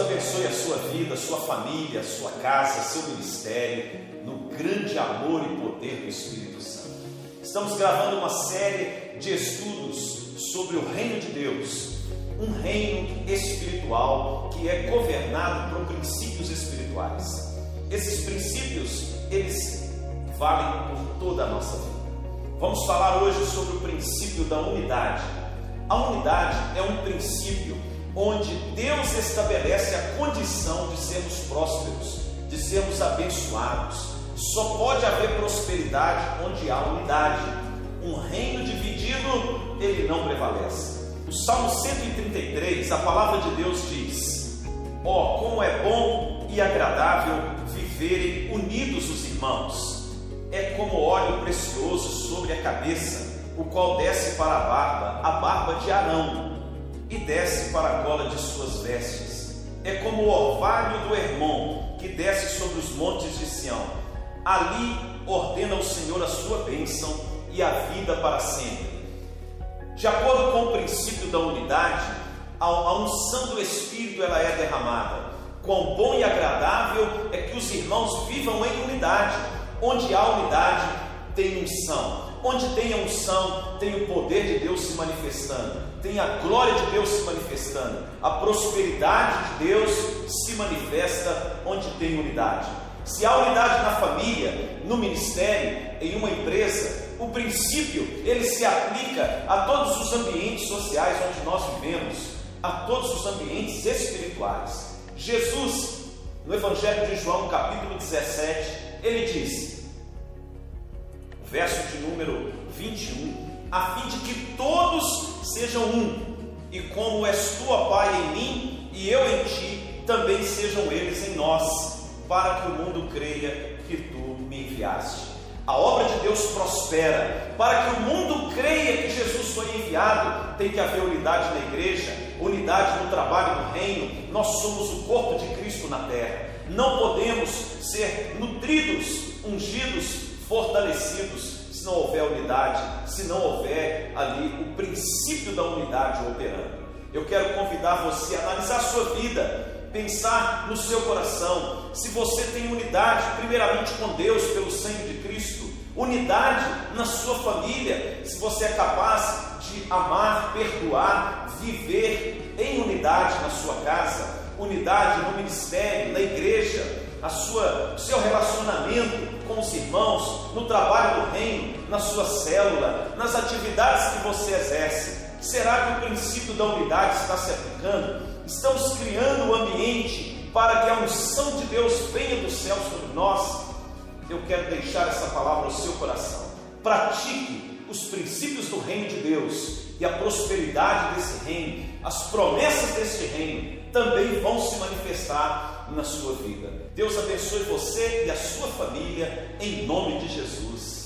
abençoe a sua vida, a sua família, a sua casa, seu ministério, no grande amor e poder do Espírito Santo. Estamos gravando uma série de estudos sobre o reino de Deus, um reino espiritual que é governado por princípios espirituais. Esses princípios, eles valem por toda a nossa vida. Vamos falar hoje sobre o princípio da unidade. A unidade é um princípio onde Deus estabelece a condição de sermos prósperos, de sermos abençoados. Só pode haver prosperidade onde há unidade. Um reino dividido, ele não prevalece. O Salmo 133, a palavra de Deus diz: Ó, oh, como é bom e agradável viverem unidos os irmãos. É como óleo precioso sobre a cabeça, o qual desce para a barba, a barba de Arão e desce para a gola de suas vestes. É como o orvalho do Hermon que desce sobre os montes de Sião. Ali ordena o Senhor a sua bênção e a vida para sempre. De acordo com o princípio da unidade, a unção do Espírito ela é derramada. Quão bom e agradável é que os irmãos vivam em unidade. Onde há unidade, tem unção. Onde tem a unção, tem o poder de Deus se manifestando, tem a glória de Deus se manifestando, a prosperidade de Deus se manifesta onde tem unidade. Se há unidade na família, no ministério, em uma empresa, o princípio ele se aplica a todos os ambientes sociais onde nós vivemos, a todos os ambientes espirituais. Jesus, no Evangelho de João, capítulo 17, ele diz: 21, a fim de que todos sejam um, e como és tu, ó Pai, em mim e eu em ti, também sejam eles em nós, para que o mundo creia que tu me enviaste. A obra de Deus prospera. Para que o mundo creia que Jesus foi enviado, tem que haver unidade na igreja, unidade no trabalho do reino. Nós somos o corpo de Cristo na terra. Não podemos ser nutridos, ungidos fortalecidos se não houver unidade, se não houver ali o princípio da unidade operando. Eu quero convidar você a analisar a sua vida, pensar no seu coração, se você tem unidade, primeiramente com Deus, pelo sangue de Cristo, unidade na sua família, se você é capaz de amar, perdoar, viver em unidade na sua casa, unidade no ministério, na igreja, a sua, seu relacionamento com os irmãos, no trabalho do reino, na sua célula, nas atividades que você exerce? Será que o princípio da unidade está se aplicando? Estamos criando o um ambiente para que a unção de Deus venha do céu sobre nós? Eu quero deixar essa palavra no seu coração. Pratique os princípios do reino de Deus e a prosperidade desse reino, as promessas desse reino também vão se manifestar na sua vida. Deus abençoe você e a sua família, em nome de Jesus.